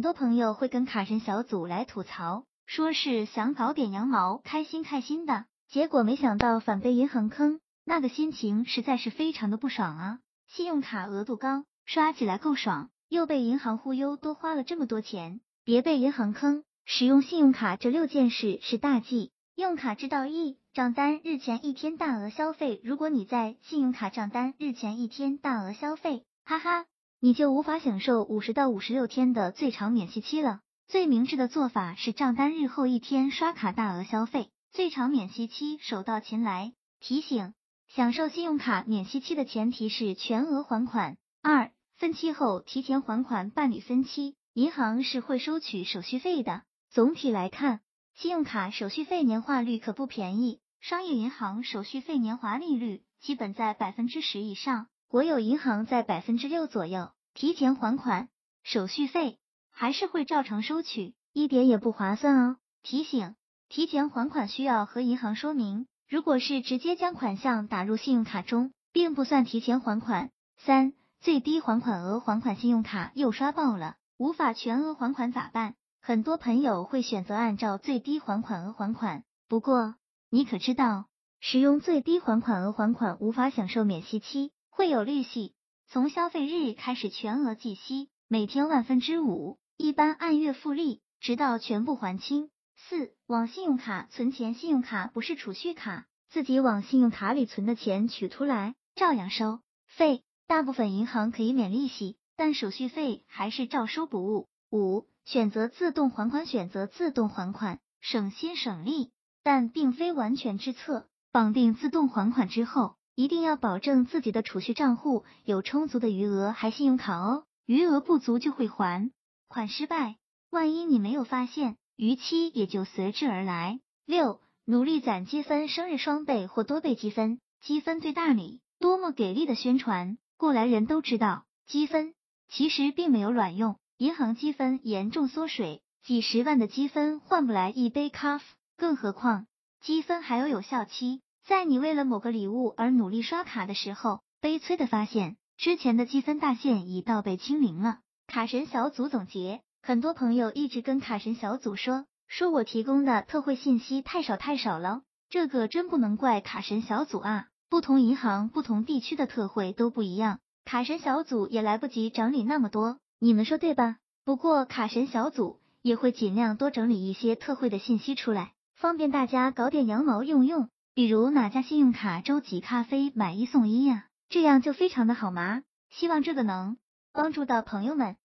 很多朋友会跟卡神小组来吐槽，说是想搞点羊毛，开心开心的，结果没想到反被银行坑，那个心情实在是非常的不爽啊！信用卡额度高，刷起来够爽，又被银行忽悠，多花了这么多钱，别被银行坑。使用信用卡这六件事是大忌。用卡知道一，账单日前一天大额消费，如果你在信用卡账单日前一天大额消费，哈哈。你就无法享受五十到五十六天的最长免息期了。最明智的做法是账单日后一天刷卡大额消费，最长免息期手到擒来。提醒：享受信用卡免息期的前提是全额还款。二、分期后提前还款办理分期，银行是会收取手续费的。总体来看，信用卡手续费年化率可不便宜，商业银行手续费年化利率基本在百分之十以上。国有银行在百分之六左右，提前还款手续费还是会照常收取，一点也不划算哦。提醒：提前还款需要和银行说明，如果是直接将款项打入信用卡中，并不算提前还款。三、最低还款额还款信用卡又刷爆了，无法全额还款咋办？很多朋友会选择按照最低还款额还款，不过你可知道，使用最低还款额还款无法享受免息期。会有利息，从消费日开始全额计息，每天万分之五，一般按月复利，直到全部还清。四往信用卡存钱，信用卡不是储蓄卡，自己往信用卡里存的钱取出来照样收费。大部分银行可以免利息，但手续费还是照收不误。五选择自动还款，选择自动还款省心省力，但并非完全之策。绑定自动还款之后。一定要保证自己的储蓄账户有充足的余额，还信用卡哦，余额不足就会还款失败，万一你没有发现，逾期也就随之而来。六，努力攒积分，生日双倍或多倍积分，积分最大礼，多么给力的宣传！过来人都知道，积分其实并没有卵用，银行积分严重缩水，几十万的积分换不来一杯咖啡，更何况积分还有有效期。在你为了某个礼物而努力刷卡的时候，悲催的发现，之前的积分大限已到被清零了。卡神小组总结，很多朋友一直跟卡神小组说，说我提供的特惠信息太少太少了，这个真不能怪卡神小组啊，不同银行、不同地区的特惠都不一样，卡神小组也来不及整理那么多，你们说对吧？不过卡神小组也会尽量多整理一些特惠的信息出来，方便大家搞点羊毛用用。比如哪家信用卡周几咖啡买一送一呀？这样就非常的好嘛。希望这个能帮助到朋友们。